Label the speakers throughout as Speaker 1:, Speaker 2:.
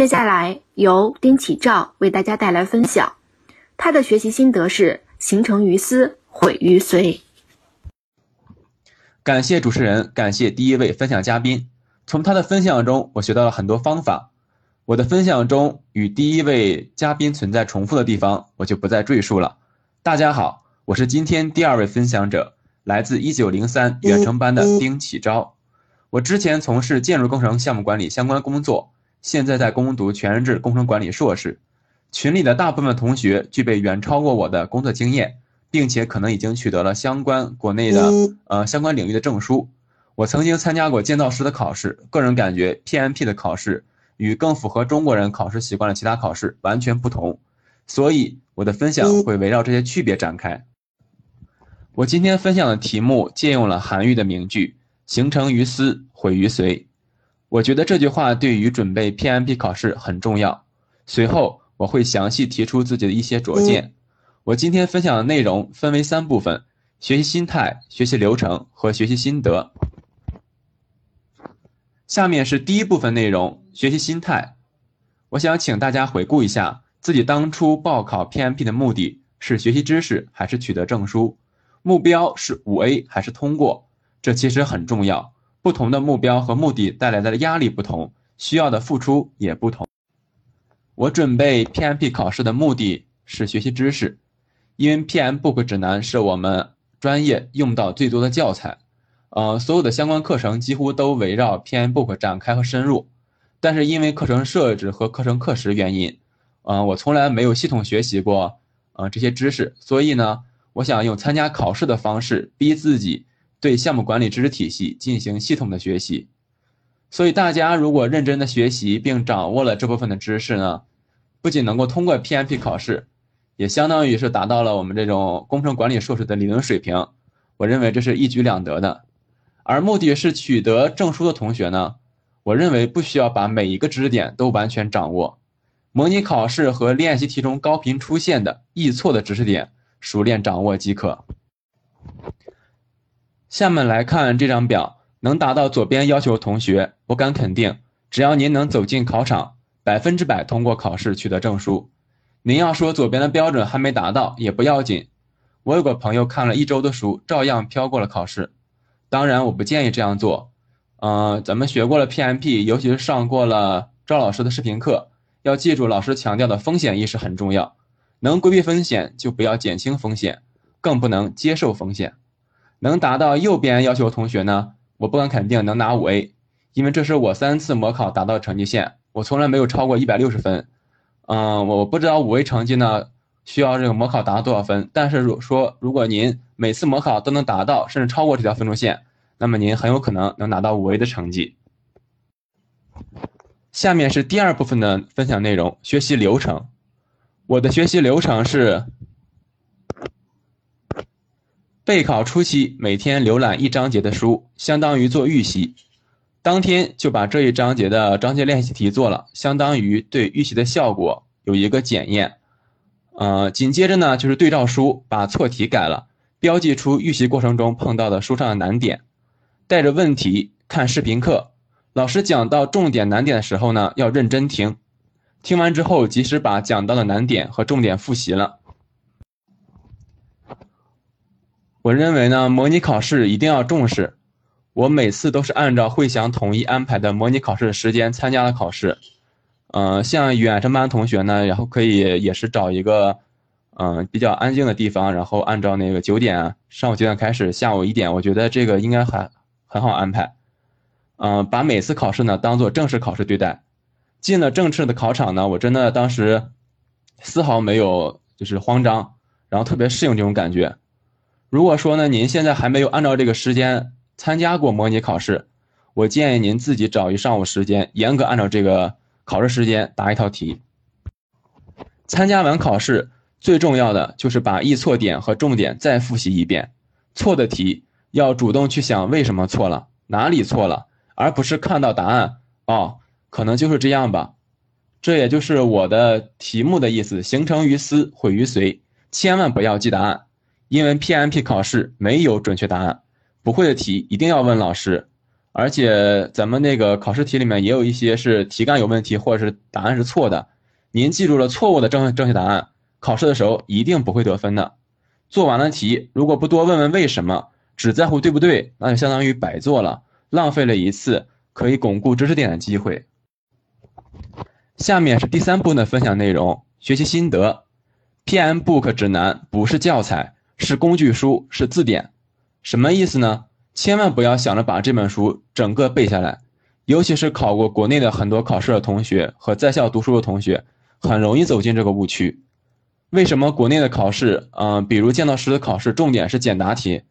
Speaker 1: 接下来由丁启照为大家带来分享，他的学习心得是“形成于思，毁于随”。
Speaker 2: 感谢主持人，感谢第一位分享嘉宾。从他的分享中，我学到了很多方法。我的分享中与第一位嘉宾存在重复的地方，我就不再赘述了。大家好，我是今天第二位分享者，来自一九零三远程班的丁启昭。我之前从事建筑工程项目管理相关工作，现在在攻读全日制工程管理硕士。群里的大部分同学具备远超过我的工作经验。并且可能已经取得了相关国内的呃相关领域的证书。我曾经参加过建造师的考试，个人感觉 PMP 的考试与更符合中国人考试习惯的其他考试完全不同，所以我的分享会围绕这些区别展开。我今天分享的题目借用了韩愈的名句“形成于思，毁于随”。我觉得这句话对于准备 PMP 考试很重要。随后我会详细提出自己的一些拙见。我今天分享的内容分为三部分：学习心态、学习流程和学习心得。下面是第一部分内容：学习心态。我想请大家回顾一下自己当初报考 PMP 的目的是学习知识还是取得证书？目标是五 A 还是通过？这其实很重要。不同的目标和目的带来的压力不同，需要的付出也不同。我准备 PMP 考试的目的是学习知识。因为 PM Book 指南是我们专业用到最多的教材，呃，所有的相关课程几乎都围绕 PM Book 展开和深入。但是因为课程设置和课程课时原因，呃，我从来没有系统学习过，呃，这些知识。所以呢，我想用参加考试的方式逼自己对项目管理知识体系进行系统的学习。所以大家如果认真的学习并掌握了这部分的知识呢，不仅能够通过 PMP 考试。也相当于是达到了我们这种工程管理硕士的理论水平，我认为这是一举两得的。而目的是取得证书的同学呢，我认为不需要把每一个知识点都完全掌握，模拟考试和练习题中高频出现的易错的知识点熟练掌握即可。下面来看这张表，能达到左边要求同学，我敢肯定，只要您能走进考场，百分之百通过考试取得证书。您要说左边的标准还没达到也不要紧，我有个朋友看了一周的书，照样飘过了考试。当然，我不建议这样做。嗯，咱们学过了 PMP，尤其是上过了赵老师的视频课，要记住老师强调的风险意识很重要。能规避风险就不要减轻风险，更不能接受风险。能达到右边要求的同学呢，我不敢肯定能拿五 A，因为这是我三次模考达到的成绩线，我从来没有超过一百六十分。嗯，我不知道五 A 成绩呢需要这个模考达到多少分，但是如说如果您每次模考都能达到，甚至超过这条分数线，那么您很有可能能拿到五 A 的成绩。下面是第二部分的分享内容，学习流程。我的学习流程是：备考初期每天浏览一章节的书，相当于做预习。当天就把这一章节的章节练习题做了，相当于对预习的效果有一个检验。呃，紧接着呢就是对照书，把错题改了，标记出预习过程中碰到的书上的难点，带着问题看视频课。老师讲到重点难点的时候呢，要认真听，听完之后及时把讲到的难点和重点复习了。我认为呢，模拟考试一定要重视。我每次都是按照会想统一安排的模拟考试的时间参加了考试，嗯，像远程班同学呢，然后可以也是找一个，嗯，比较安静的地方，然后按照那个九点上午九点开始，下午一点，我觉得这个应该还很好安排，嗯，把每次考试呢当做正式考试对待，进了正式的考场呢，我真的当时丝毫没有就是慌张，然后特别适应这种感觉。如果说呢，您现在还没有按照这个时间。参加过模拟考试，我建议您自己找一上午时间，严格按照这个考试时间答一套题。参加完考试，最重要的就是把易错点和重点再复习一遍。错的题要主动去想为什么错了，哪里错了，而不是看到答案哦，可能就是这样吧。这也就是我的题目的意思：形成于思，毁于随。千万不要记答案，因为 PMP 考试没有准确答案。不会的题一定要问老师，而且咱们那个考试题里面也有一些是题干有问题，或者是答案是错的。您记住了错误的正正确答案，考试的时候一定不会得分的。做完了题，如果不多问问为什么，只在乎对不对，那就相当于白做了，浪费了一次可以巩固知识点的机会。下面是第三部分的分享内容，学习心得。PM Book 指南不是教材，是工具书，是字典。什么意思呢？千万不要想着把这本书整个背下来，尤其是考过国内的很多考试的同学和在校读书的同学，很容易走进这个误区。为什么国内的考试，嗯，比如剑道师的考试重点是简答题，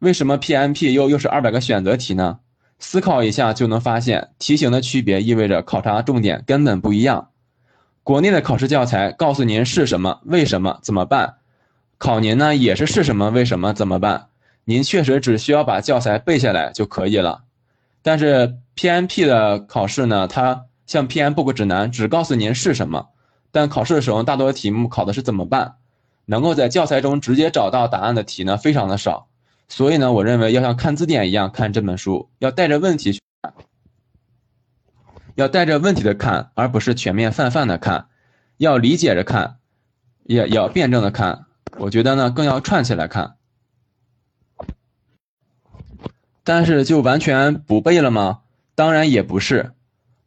Speaker 2: 为什么 PMP 又又是二百个选择题呢？思考一下就能发现，题型的区别意味着考察重点根本不一样。国内的考试教材告诉您是什么、为什么、怎么办，考您呢也是是什么、为什么、怎么办。您确实只需要把教材背下来就可以了，但是 PMP 的考试呢，它像 PM Book 指南只告诉您是什么，但考试的时候大多题目考的是怎么办，能够在教材中直接找到答案的题呢非常的少，所以呢，我认为要像看字典一样看这本书，要带着问题去看，要带着问题的看，而不是全面泛泛的看，要理解着看，也要辩证的看，我觉得呢更要串起来看。但是就完全不背了吗？当然也不是。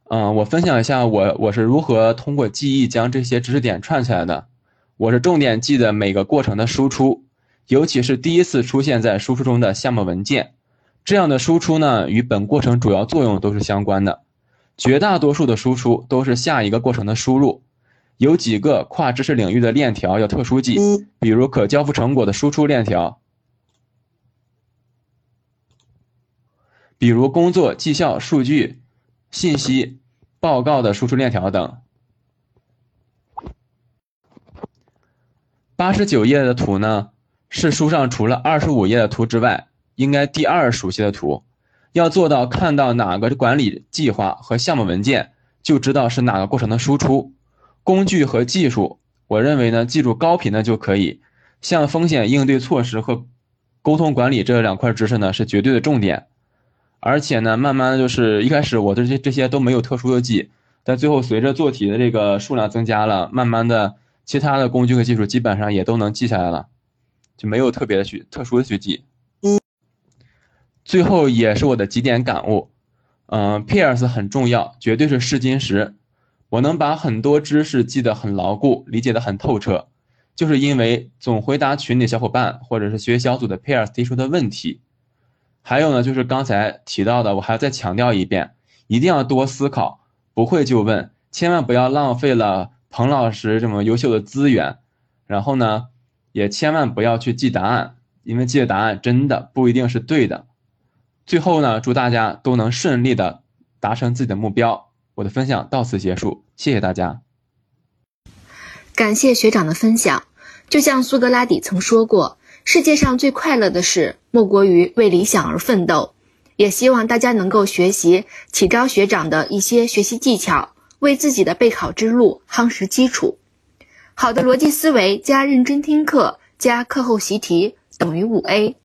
Speaker 2: 嗯，我分享一下我我是如何通过记忆将这些知识点串起来的。我是重点记得每个过程的输出，尤其是第一次出现在输出中的项目文件。这样的输出呢，与本过程主要作用都是相关的。绝大多数的输出都是下一个过程的输入。有几个跨知识领域的链条要特殊记，比如可交付成果的输出链条。比如工作绩效数据、信息、报告的输出链条等。八十九页的图呢，是书上除了二十五页的图之外，应该第二熟悉的图。要做到看到哪个管理计划和项目文件，就知道是哪个过程的输出。工具和技术，我认为呢，记住高频的就可以。像风险应对措施和沟通管理这两块知识呢，是绝对的重点。而且呢，慢慢的就是一开始我这些这些都没有特殊的记，但最后随着做题的这个数量增加了，慢慢的其他的工具和技术基本上也都能记下来了，就没有特别的去特殊的去记。最后也是我的几点感悟，嗯，Peers 很重要，绝对是试金石。我能把很多知识记得很牢固，理解的很透彻，就是因为总回答群里小伙伴或者是学习小组的 Peers 提出的问题。还有呢，就是刚才提到的，我还要再强调一遍，一定要多思考，不会就问，千万不要浪费了彭老师这么优秀的资源。然后呢，也千万不要去记答案，因为记的答案真的不一定是对的。最后呢，祝大家都能顺利的达成自己的目标。我的分享到此结束，谢谢大家。
Speaker 1: 感谢学长的分享。就像苏格拉底曾说过。世界上最快乐的事，莫过于为理想而奋斗。也希望大家能够学习启昭学长的一些学习技巧，为自己的备考之路夯实基础。好的逻辑思维加认真听课加课后习题等于五 A。